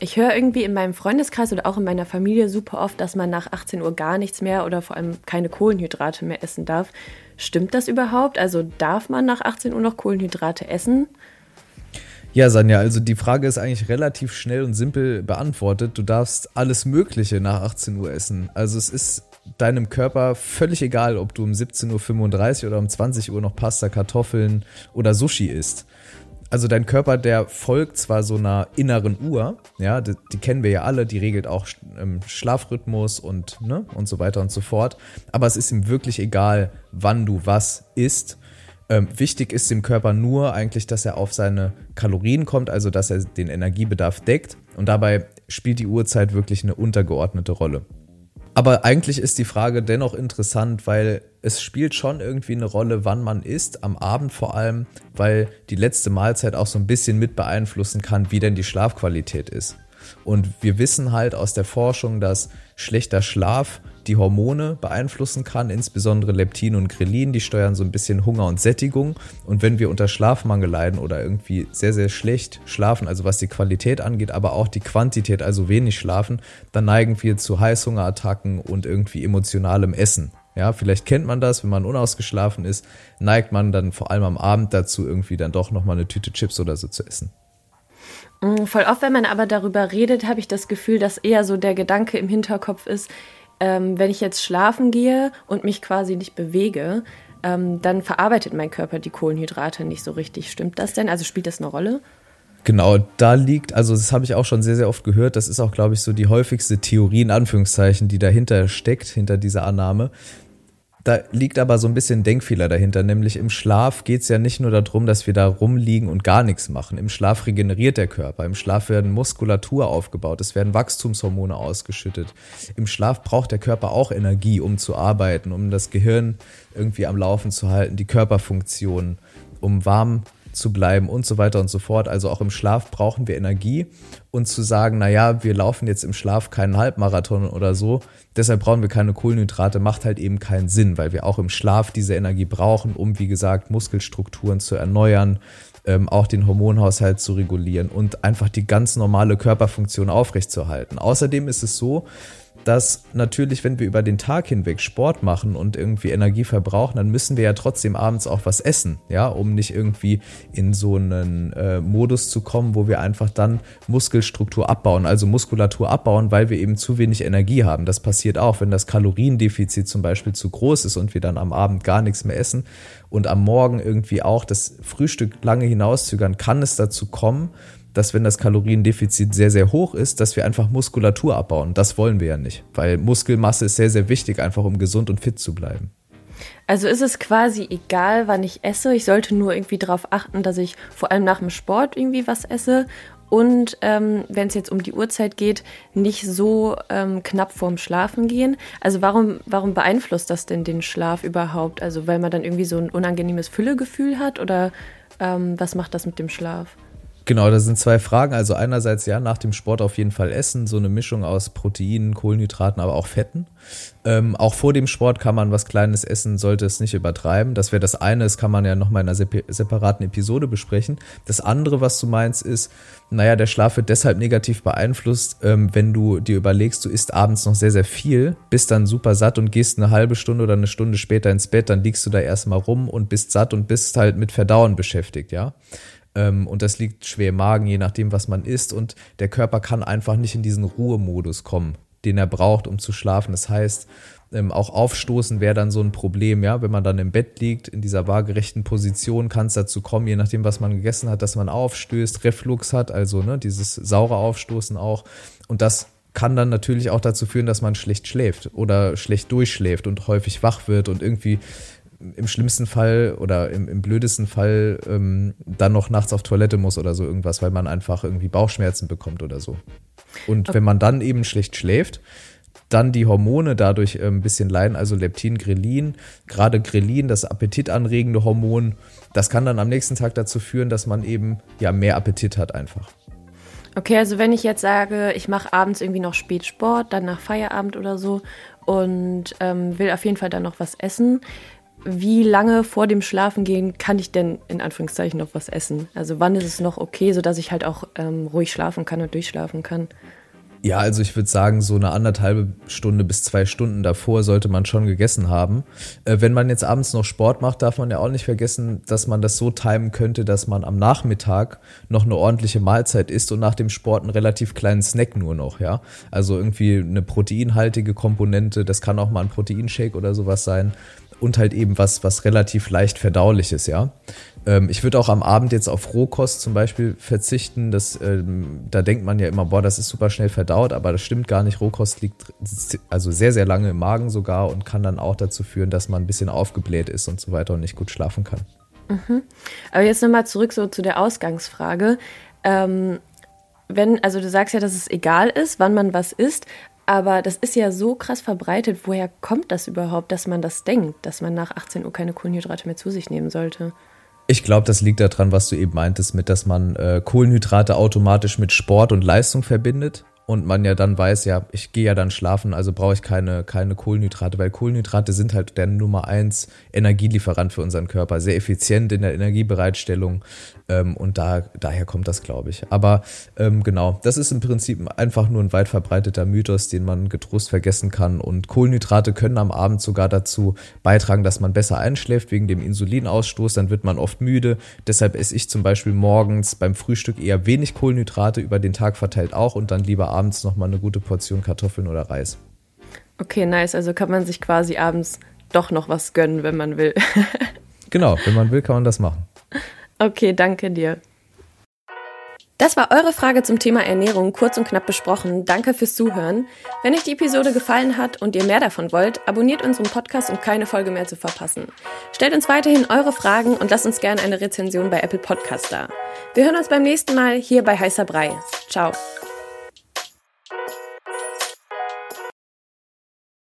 Ich höre irgendwie in meinem Freundeskreis oder auch in meiner Familie super oft, dass man nach 18 Uhr gar nichts mehr oder vor allem keine Kohlenhydrate mehr essen darf. Stimmt das überhaupt? Also darf man nach 18 Uhr noch Kohlenhydrate essen? Ja, Sanja, also die Frage ist eigentlich relativ schnell und simpel beantwortet. Du darfst alles Mögliche nach 18 Uhr essen. Also es ist deinem Körper völlig egal, ob du um 17.35 Uhr oder um 20 Uhr noch Pasta, Kartoffeln oder Sushi isst also dein Körper, der folgt zwar so einer inneren Uhr, ja, die, die kennen wir ja alle, die regelt auch ähm, Schlafrhythmus und, ne, und so weiter und so fort. Aber es ist ihm wirklich egal, wann du was isst. Ähm, wichtig ist dem Körper nur eigentlich, dass er auf seine Kalorien kommt, also dass er den Energiebedarf deckt. Und dabei spielt die Uhrzeit wirklich eine untergeordnete Rolle. Aber eigentlich ist die Frage dennoch interessant, weil es spielt schon irgendwie eine Rolle, wann man isst, am Abend vor allem, weil die letzte Mahlzeit auch so ein bisschen mit beeinflussen kann, wie denn die Schlafqualität ist. Und wir wissen halt aus der Forschung, dass schlechter Schlaf die Hormone beeinflussen kann, insbesondere Leptin und Grelin, die steuern so ein bisschen Hunger und Sättigung. Und wenn wir unter Schlafmangel leiden oder irgendwie sehr, sehr schlecht schlafen, also was die Qualität angeht, aber auch die Quantität, also wenig schlafen, dann neigen wir zu Heißhungerattacken und irgendwie emotionalem Essen. Ja, vielleicht kennt man das, wenn man unausgeschlafen ist, neigt man dann vor allem am Abend dazu, irgendwie dann doch nochmal eine Tüte Chips oder so zu essen. Mm, voll oft, wenn man aber darüber redet, habe ich das Gefühl, dass eher so der Gedanke im Hinterkopf ist, ähm, wenn ich jetzt schlafen gehe und mich quasi nicht bewege, ähm, dann verarbeitet mein Körper die Kohlenhydrate nicht so richtig. Stimmt das denn? Also spielt das eine Rolle? Genau, da liegt, also das habe ich auch schon sehr, sehr oft gehört, das ist auch, glaube ich, so die häufigste Theorie in Anführungszeichen, die dahinter steckt, hinter dieser Annahme, da liegt aber so ein bisschen Denkfehler dahinter, nämlich im Schlaf geht es ja nicht nur darum, dass wir da rumliegen und gar nichts machen. Im Schlaf regeneriert der Körper, im Schlaf werden Muskulatur aufgebaut, es werden Wachstumshormone ausgeschüttet. Im Schlaf braucht der Körper auch Energie, um zu arbeiten, um das Gehirn irgendwie am Laufen zu halten, die Körperfunktion, um warm zu bleiben und so weiter und so fort. Also auch im Schlaf brauchen wir Energie und zu sagen, naja, wir laufen jetzt im Schlaf keinen Halbmarathon oder so, deshalb brauchen wir keine Kohlenhydrate, macht halt eben keinen Sinn, weil wir auch im Schlaf diese Energie brauchen, um, wie gesagt, Muskelstrukturen zu erneuern, ähm, auch den Hormonhaushalt zu regulieren und einfach die ganz normale Körperfunktion aufrechtzuerhalten. Außerdem ist es so, dass natürlich, wenn wir über den Tag hinweg Sport machen und irgendwie Energie verbrauchen, dann müssen wir ja trotzdem abends auch was essen, ja, um nicht irgendwie in so einen äh, Modus zu kommen, wo wir einfach dann Muskelstruktur abbauen, also Muskulatur abbauen, weil wir eben zu wenig Energie haben. Das passiert auch, wenn das Kaloriendefizit zum Beispiel zu groß ist und wir dann am Abend gar nichts mehr essen und am Morgen irgendwie auch das Frühstück lange hinauszögern, kann es dazu kommen, dass wenn das Kaloriendefizit sehr, sehr hoch ist, dass wir einfach Muskulatur abbauen. Das wollen wir ja nicht, weil Muskelmasse ist sehr, sehr wichtig, einfach um gesund und fit zu bleiben. Also ist es quasi egal, wann ich esse. Ich sollte nur irgendwie darauf achten, dass ich vor allem nach dem Sport irgendwie was esse und ähm, wenn es jetzt um die Uhrzeit geht, nicht so ähm, knapp vorm Schlafen gehen. Also warum, warum beeinflusst das denn den Schlaf überhaupt? Also weil man dann irgendwie so ein unangenehmes Füllegefühl hat oder ähm, was macht das mit dem Schlaf? Genau, da sind zwei Fragen. Also einerseits ja, nach dem Sport auf jeden Fall essen, so eine Mischung aus Proteinen, Kohlenhydraten, aber auch Fetten. Ähm, auch vor dem Sport kann man was Kleines essen, sollte es nicht übertreiben. Das wäre das eine, das kann man ja nochmal in einer separaten Episode besprechen. Das andere, was du meinst, ist, naja, der Schlaf wird deshalb negativ beeinflusst, ähm, wenn du dir überlegst, du isst abends noch sehr, sehr viel, bist dann super satt und gehst eine halbe Stunde oder eine Stunde später ins Bett, dann liegst du da erstmal rum und bist satt und bist halt mit Verdauen beschäftigt, ja. Ähm, und das liegt schwer im Magen, je nachdem, was man isst. Und der Körper kann einfach nicht in diesen Ruhemodus kommen, den er braucht, um zu schlafen. Das heißt, ähm, auch Aufstoßen wäre dann so ein Problem, ja. Wenn man dann im Bett liegt, in dieser waagerechten Position, kann es dazu kommen, je nachdem, was man gegessen hat, dass man aufstößt, Reflux hat, also ne, dieses saure Aufstoßen auch. Und das kann dann natürlich auch dazu führen, dass man schlecht schläft oder schlecht durchschläft und häufig wach wird und irgendwie im schlimmsten Fall oder im, im blödesten Fall ähm, dann noch nachts auf Toilette muss oder so irgendwas, weil man einfach irgendwie Bauchschmerzen bekommt oder so. Und okay. wenn man dann eben schlecht schläft, dann die Hormone dadurch äh, ein bisschen leiden, also Leptin, Grelin. Gerade Grelin, das appetitanregende Hormon, das kann dann am nächsten Tag dazu führen, dass man eben ja mehr Appetit hat einfach. Okay, also wenn ich jetzt sage, ich mache abends irgendwie noch spät Sport, dann nach Feierabend oder so und ähm, will auf jeden Fall dann noch was essen, wie lange vor dem Schlafengehen kann ich denn in Anführungszeichen noch was essen? Also wann ist es noch okay, sodass ich halt auch ähm, ruhig schlafen kann und durchschlafen kann? Ja, also ich würde sagen, so eine anderthalbe Stunde bis zwei Stunden davor sollte man schon gegessen haben. Äh, wenn man jetzt abends noch Sport macht, darf man ja auch nicht vergessen, dass man das so timen könnte, dass man am Nachmittag noch eine ordentliche Mahlzeit isst und nach dem Sport einen relativ kleinen Snack nur noch, ja. Also irgendwie eine proteinhaltige Komponente, das kann auch mal ein Proteinshake oder sowas sein und halt eben was, was relativ leicht verdauliches, ja. Ähm, ich würde auch am Abend jetzt auf Rohkost zum Beispiel verzichten. Das, ähm, da denkt man ja immer, boah, das ist super schnell verdaut, aber das stimmt gar nicht. Rohkost liegt also sehr, sehr lange im Magen sogar und kann dann auch dazu führen, dass man ein bisschen aufgebläht ist und so weiter und nicht gut schlafen kann. Mhm. Aber jetzt nochmal zurück so zu der Ausgangsfrage. Ähm, wenn, also du sagst ja, dass es egal ist, wann man was isst, aber das ist ja so krass verbreitet. Woher kommt das überhaupt, dass man das denkt, dass man nach 18 Uhr keine Kohlenhydrate mehr zu sich nehmen sollte? Ich glaube, das liegt daran, was du eben meintest, mit, dass man äh, Kohlenhydrate automatisch mit Sport und Leistung verbindet und man ja dann weiß, ja, ich gehe ja dann schlafen, also brauche ich keine, keine Kohlenhydrate, weil Kohlenhydrate sind halt der Nummer eins Energielieferant für unseren Körper, sehr effizient in der Energiebereitstellung ähm, und da, daher kommt das, glaube ich. Aber ähm, genau, das ist im Prinzip einfach nur ein weit verbreiteter Mythos, den man getrost vergessen kann und Kohlenhydrate können am Abend sogar dazu beitragen, dass man besser einschläft wegen dem Insulinausstoß, dann wird man oft müde, deshalb esse ich zum Beispiel morgens beim Frühstück eher wenig Kohlenhydrate, über den Tag verteilt auch und dann lieber abends nochmal eine gute Portion Kartoffeln oder Reis. Okay, nice. Also kann man sich quasi abends doch noch was gönnen, wenn man will. genau, wenn man will, kann man das machen. Okay, danke dir. Das war eure Frage zum Thema Ernährung kurz und knapp besprochen. Danke fürs Zuhören. Wenn euch die Episode gefallen hat und ihr mehr davon wollt, abonniert unseren Podcast, um keine Folge mehr zu verpassen. Stellt uns weiterhin eure Fragen und lasst uns gerne eine Rezension bei Apple Podcast da. Wir hören uns beim nächsten Mal hier bei Heißer Brei. Ciao.